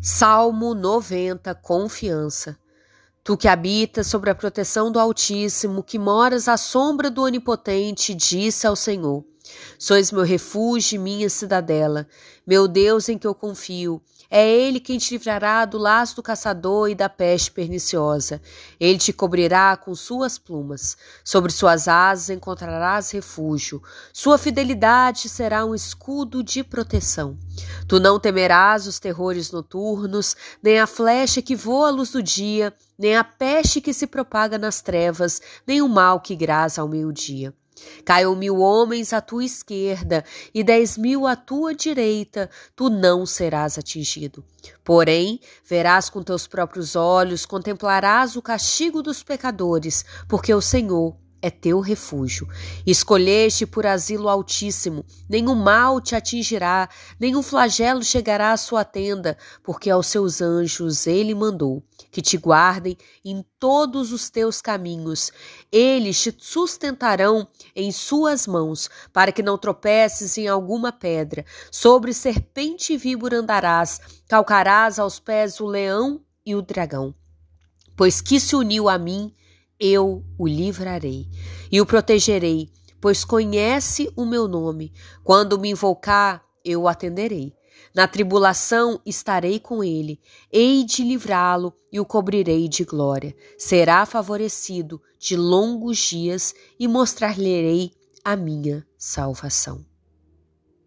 Salmo 90 Confiança. Tu que habitas sobre a proteção do Altíssimo, que moras à sombra do Onipotente, disse ao Senhor: Sois meu refúgio e minha cidadela, meu Deus em que eu confio. É Ele quem te livrará do laço do caçador e da peste perniciosa. Ele te cobrirá com suas plumas. Sobre suas asas encontrarás refúgio. Sua fidelidade será um escudo de proteção. Tu não temerás os terrores noturnos, nem a flecha que voa à luz do dia, nem a peste que se propaga nas trevas, nem o mal que grasa ao meio-dia. Caiam mil homens à tua esquerda e dez mil à tua direita, tu não serás atingido. Porém, verás com teus próprios olhos, contemplarás o castigo dos pecadores, porque o Senhor é teu refúgio. Escolheste por asilo altíssimo, nenhum mal te atingirá, nenhum flagelo chegará à sua tenda, porque aos seus anjos ele mandou que te guardem em todos os teus caminhos. Eles te sustentarão em suas mãos, para que não tropeces em alguma pedra. Sobre serpente e víbora andarás, calcarás aos pés o leão e o dragão. Pois que se uniu a mim, eu o livrarei e o protegerei, pois conhece o meu nome. Quando me invocar, eu o atenderei. Na tribulação estarei com ele, hei de livrá-lo e o cobrirei de glória. Será favorecido de longos dias e mostrar-lhe-ei a minha salvação.